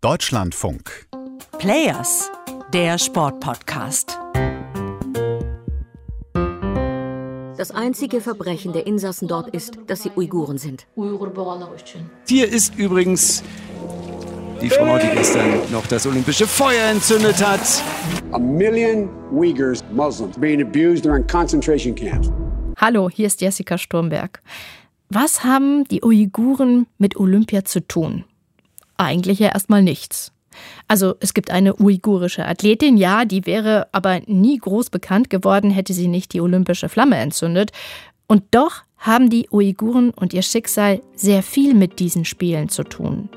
Deutschlandfunk. Players, der Sportpodcast. Das einzige Verbrechen der Insassen dort ist, dass sie Uiguren sind. Hier ist übrigens die Frau, die gestern noch das olympische Feuer entzündet hat. A million Uyghurs, Muslims, being abused during concentration camps. Hallo, hier ist Jessica Sturmberg. Was haben die Uiguren mit Olympia zu tun? Eigentlich ja erstmal nichts. Also es gibt eine uigurische Athletin, ja, die wäre aber nie groß bekannt geworden, hätte sie nicht die olympische Flamme entzündet. Und doch haben die Uiguren und ihr Schicksal sehr viel mit diesen Spielen zu tun.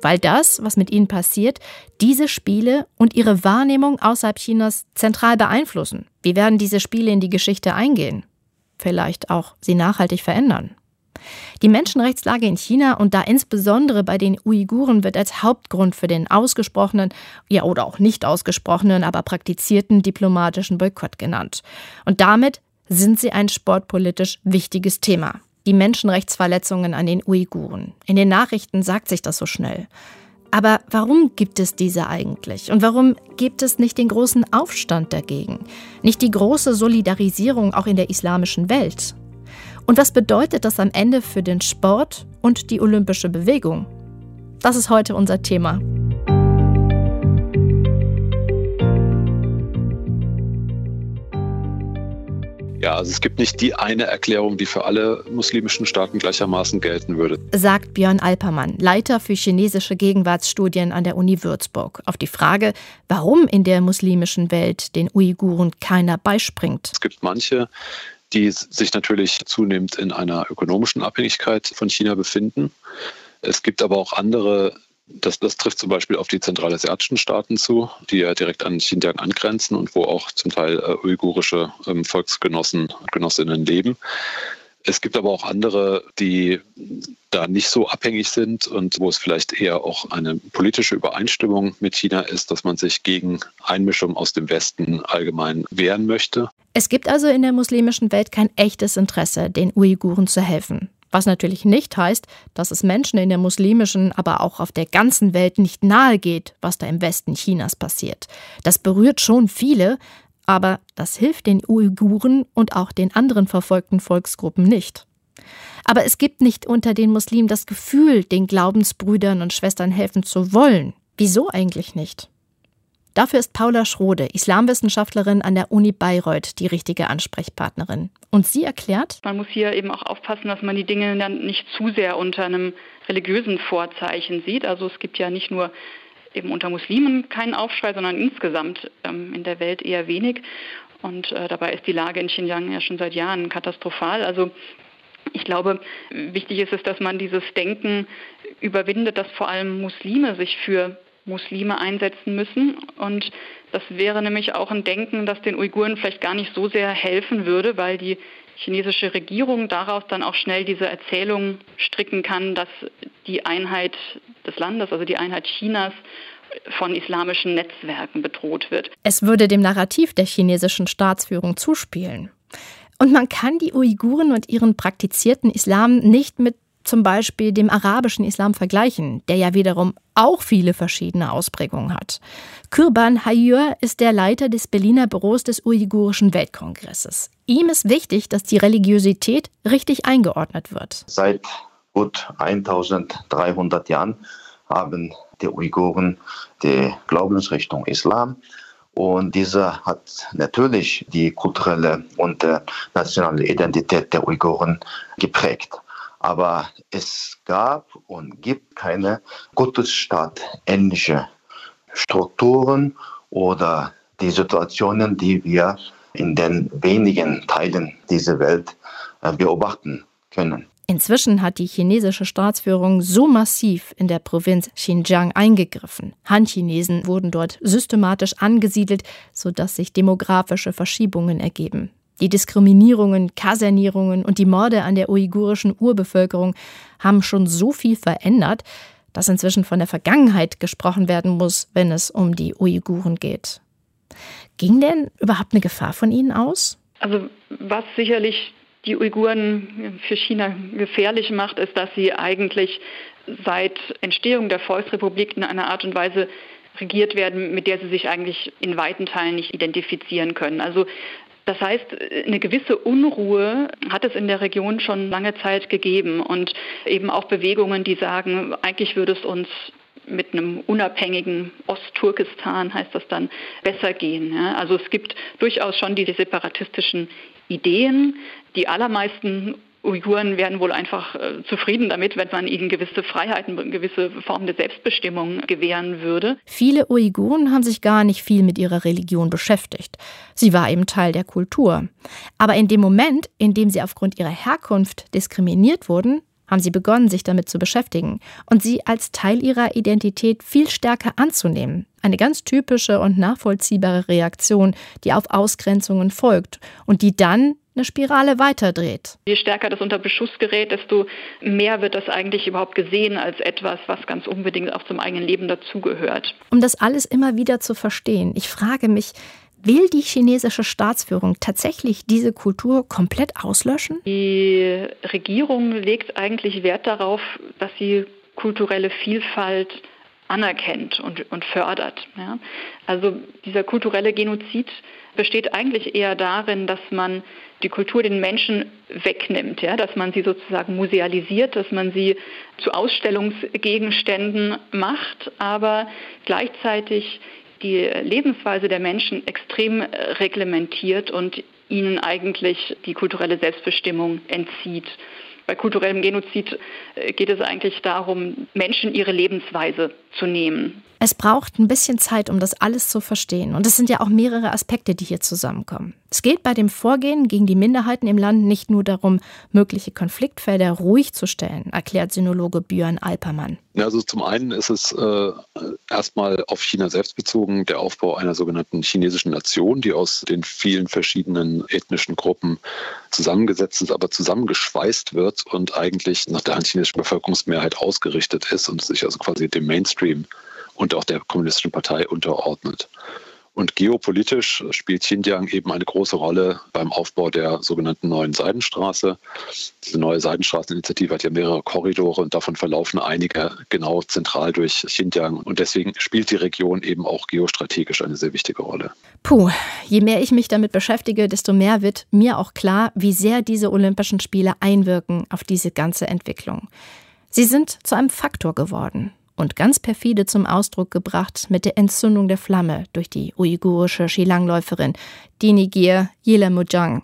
Weil das, was mit ihnen passiert, diese Spiele und ihre Wahrnehmung außerhalb Chinas zentral beeinflussen. Wie werden diese Spiele in die Geschichte eingehen? Vielleicht auch sie nachhaltig verändern. Die Menschenrechtslage in China und da insbesondere bei den Uiguren wird als Hauptgrund für den ausgesprochenen, ja oder auch nicht ausgesprochenen, aber praktizierten diplomatischen Boykott genannt. Und damit sind sie ein sportpolitisch wichtiges Thema. Die Menschenrechtsverletzungen an den Uiguren. In den Nachrichten sagt sich das so schnell. Aber warum gibt es diese eigentlich? Und warum gibt es nicht den großen Aufstand dagegen? Nicht die große Solidarisierung auch in der islamischen Welt? Und was bedeutet das am Ende für den Sport und die olympische Bewegung? Das ist heute unser Thema. Ja, also es gibt nicht die eine Erklärung, die für alle muslimischen Staaten gleichermaßen gelten würde. Sagt Björn Alpermann, Leiter für chinesische Gegenwartsstudien an der Uni Würzburg, auf die Frage, warum in der muslimischen Welt den Uiguren keiner beispringt. Es gibt manche, die sich natürlich zunehmend in einer ökonomischen Abhängigkeit von China befinden. Es gibt aber auch andere, das, das trifft zum Beispiel auf die zentralasiatischen Staaten zu, die ja direkt an Xinjiang angrenzen und wo auch zum Teil äh, uigurische ähm, Volksgenossen, Genossinnen leben. Es gibt aber auch andere, die da nicht so abhängig sind und wo es vielleicht eher auch eine politische Übereinstimmung mit China ist, dass man sich gegen Einmischung aus dem Westen allgemein wehren möchte. Es gibt also in der muslimischen Welt kein echtes Interesse, den Uiguren zu helfen. Was natürlich nicht heißt, dass es Menschen in der muslimischen, aber auch auf der ganzen Welt nicht nahe geht, was da im Westen Chinas passiert. Das berührt schon viele, aber das hilft den Uiguren und auch den anderen verfolgten Volksgruppen nicht. Aber es gibt nicht unter den Muslimen das Gefühl, den Glaubensbrüdern und Schwestern helfen zu wollen. Wieso eigentlich nicht? Dafür ist Paula Schrode, Islamwissenschaftlerin an der Uni Bayreuth, die richtige Ansprechpartnerin. Und sie erklärt, man muss hier eben auch aufpassen, dass man die Dinge dann nicht zu sehr unter einem religiösen Vorzeichen sieht. Also es gibt ja nicht nur eben unter Muslimen keinen Aufschrei, sondern insgesamt ähm, in der Welt eher wenig. Und äh, dabei ist die Lage in Xinjiang ja schon seit Jahren katastrophal. Also ich glaube, wichtig ist es, dass man dieses Denken überwindet, dass vor allem Muslime sich für Muslime einsetzen müssen. Und das wäre nämlich auch ein Denken, das den Uiguren vielleicht gar nicht so sehr helfen würde, weil die chinesische Regierung daraus dann auch schnell diese Erzählung stricken kann, dass die Einheit des Landes, also die Einheit Chinas, von islamischen Netzwerken bedroht wird. Es würde dem Narrativ der chinesischen Staatsführung zuspielen. Und man kann die Uiguren und ihren praktizierten Islam nicht mit zum Beispiel dem arabischen Islam vergleichen, der ja wiederum auch viele verschiedene Ausprägungen hat. Kurban Hayur ist der Leiter des Berliner Büros des Uigurischen Weltkongresses. Ihm ist wichtig, dass die Religiosität richtig eingeordnet wird. Seit gut 1300 Jahren haben die Uiguren die Glaubensrichtung Islam. Und dieser hat natürlich die kulturelle und nationale Identität der Uiguren geprägt. Aber es gab und gibt keine Gottesstaat-ähnliche Strukturen oder die Situationen, die wir in den wenigen Teilen dieser Welt äh, beobachten können. Inzwischen hat die chinesische Staatsführung so massiv in der Provinz Xinjiang eingegriffen. Han-Chinesen wurden dort systematisch angesiedelt, sodass sich demografische Verschiebungen ergeben. Die Diskriminierungen, Kasernierungen und die Morde an der uigurischen Urbevölkerung haben schon so viel verändert, dass inzwischen von der Vergangenheit gesprochen werden muss, wenn es um die Uiguren geht. Ging denn überhaupt eine Gefahr von ihnen aus? Also was sicherlich die Uiguren für China gefährlich macht, ist, dass sie eigentlich seit Entstehung der Volksrepublik in einer Art und Weise regiert werden, mit der sie sich eigentlich in weiten Teilen nicht identifizieren können. Also das heißt, eine gewisse Unruhe hat es in der Region schon lange Zeit gegeben und eben auch Bewegungen, die sagen, eigentlich würde es uns mit einem unabhängigen Ostturkestan, heißt das dann, besser gehen. Also es gibt durchaus schon diese separatistischen Ideen. Die allermeisten Uiguren werden wohl einfach äh, zufrieden damit, wenn man ihnen gewisse Freiheiten, gewisse Formen der Selbstbestimmung gewähren würde. Viele Uiguren haben sich gar nicht viel mit ihrer Religion beschäftigt. Sie war eben Teil der Kultur. Aber in dem Moment, in dem sie aufgrund ihrer Herkunft diskriminiert wurden, haben sie begonnen, sich damit zu beschäftigen und sie als Teil ihrer Identität viel stärker anzunehmen. Eine ganz typische und nachvollziehbare Reaktion, die auf Ausgrenzungen folgt und die dann eine Spirale weiterdreht. Je stärker das unter Beschuss gerät, desto mehr wird das eigentlich überhaupt gesehen als etwas, was ganz unbedingt auch zum eigenen Leben dazugehört. Um das alles immer wieder zu verstehen, ich frage mich, Will die chinesische Staatsführung tatsächlich diese Kultur komplett auslöschen? Die Regierung legt eigentlich Wert darauf, dass sie kulturelle Vielfalt anerkennt und, und fördert. Ja. Also dieser kulturelle Genozid besteht eigentlich eher darin, dass man die Kultur den Menschen wegnimmt, ja, dass man sie sozusagen musealisiert, dass man sie zu Ausstellungsgegenständen macht, aber gleichzeitig die Lebensweise der Menschen extrem reglementiert und ihnen eigentlich die kulturelle Selbstbestimmung entzieht. Bei kulturellem Genozid äh, geht es eigentlich darum, Menschen ihre Lebensweise zu nehmen. Es braucht ein bisschen Zeit, um das alles zu verstehen. Und es sind ja auch mehrere Aspekte, die hier zusammenkommen. Es geht bei dem Vorgehen gegen die Minderheiten im Land nicht nur darum, mögliche Konfliktfelder ruhig zu stellen, erklärt Sinologe Björn Alpermann. Also zum einen ist es äh, erstmal auf China selbst bezogen der Aufbau einer sogenannten chinesischen Nation, die aus den vielen verschiedenen ethnischen Gruppen zusammengesetzt ist, aber zusammengeschweißt wird und eigentlich nach der chinesischen Bevölkerungsmehrheit ausgerichtet ist und sich also quasi dem Mainstream und auch der kommunistischen Partei unterordnet. Und geopolitisch spielt Xinjiang eben eine große Rolle beim Aufbau der sogenannten neuen Seidenstraße. Diese neue Seidenstraßeninitiative hat ja mehrere Korridore und davon verlaufen einige genau zentral durch Xinjiang. Und deswegen spielt die Region eben auch geostrategisch eine sehr wichtige Rolle. Puh, je mehr ich mich damit beschäftige, desto mehr wird mir auch klar, wie sehr diese Olympischen Spiele einwirken auf diese ganze Entwicklung. Sie sind zu einem Faktor geworden und ganz perfide zum Ausdruck gebracht mit der Entzündung der Flamme durch die uigurische Skilangläuferin Dinigir Yilamujang.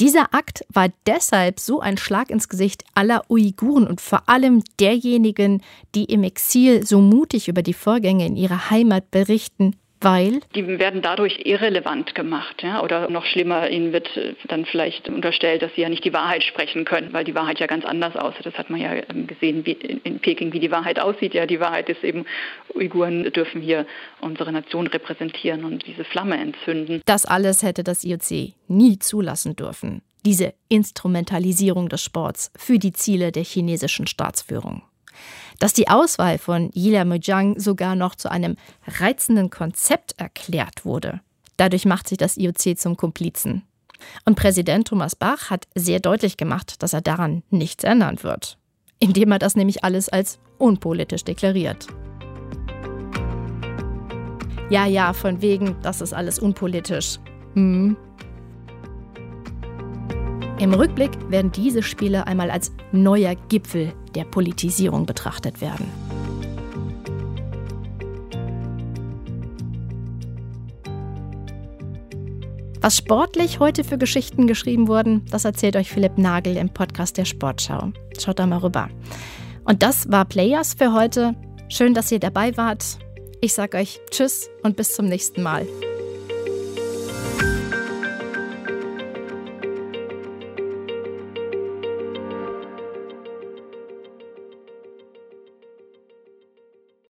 Dieser Akt war deshalb so ein Schlag ins Gesicht aller Uiguren und vor allem derjenigen, die im Exil so mutig über die Vorgänge in ihrer Heimat berichten, weil? Die werden dadurch irrelevant gemacht. Ja? Oder noch schlimmer, ihnen wird äh, dann vielleicht unterstellt, dass sie ja nicht die Wahrheit sprechen können, weil die Wahrheit ja ganz anders aussieht. Das hat man ja ähm, gesehen wie in Peking, wie die Wahrheit aussieht. Ja, die Wahrheit ist eben, Uiguren dürfen hier unsere Nation repräsentieren und diese Flamme entzünden. Das alles hätte das IOC nie zulassen dürfen. Diese Instrumentalisierung des Sports für die Ziele der chinesischen Staatsführung dass die Auswahl von Yila Mojang sogar noch zu einem reizenden Konzept erklärt wurde. Dadurch macht sich das IOC zum Komplizen. Und Präsident Thomas Bach hat sehr deutlich gemacht, dass er daran nichts ändern wird, indem er das nämlich alles als unpolitisch deklariert. Ja, ja, von wegen, das ist alles unpolitisch. Hm. Im Rückblick werden diese Spiele einmal als neuer Gipfel der Politisierung betrachtet werden. Was sportlich heute für Geschichten geschrieben wurden, das erzählt euch Philipp Nagel im Podcast der Sportschau. Schaut da mal rüber. Und das war Players für heute. Schön, dass ihr dabei wart. Ich sage euch Tschüss und bis zum nächsten Mal.